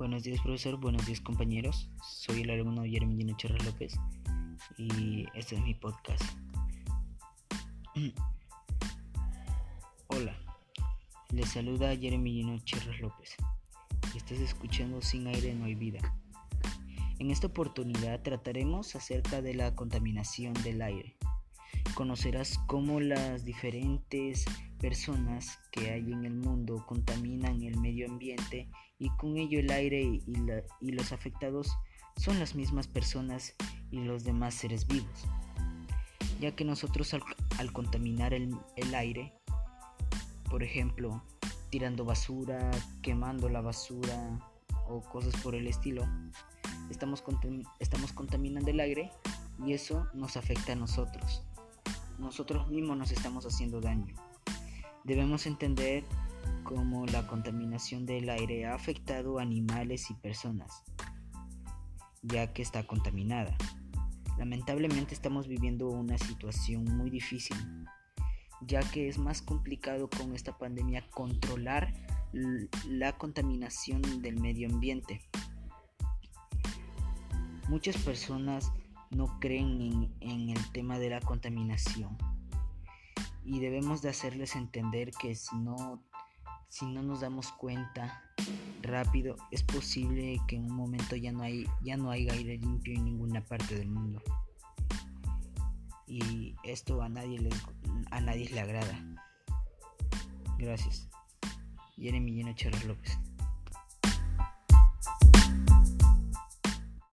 Buenos días, profesor. Buenos días, compañeros. Soy el alumno Jeremy Cherra López y este es mi podcast. Hola, les saluda Jeremy Cherra López. Estás escuchando Sin aire no hay vida. En esta oportunidad trataremos acerca de la contaminación del aire. Conocerás cómo las diferentes personas que hay en el mundo contaminan el medio ambiente y con ello el aire y, los afectados son las mismas personas y los demás seres vivos. Ya que nosotros al, contaminar el, aire, por ejemplo, tirando basura, quemando la basura o cosas por el estilo, estamos, estamos contaminando el aire y eso nos afecta a nosotros. Nosotros mismos nos estamos haciendo daño. Debemos entender cómo la contaminación del aire ha afectado a animales y personas, ya que está contaminada. Lamentablemente estamos viviendo una situación muy difícil, ya que es más complicado con esta pandemia controlar la contaminación del medio ambiente. Muchas personas no creen en, el tema de la contaminación y debemos de hacerles entender que si no, si no nos damos cuenta rápido es posible que en un momento ya no hay ya no hay aire limpio en ninguna parte del mundo. Y esto a nadie le, a nadie le agrada. Gracias. Jeremy Lleno López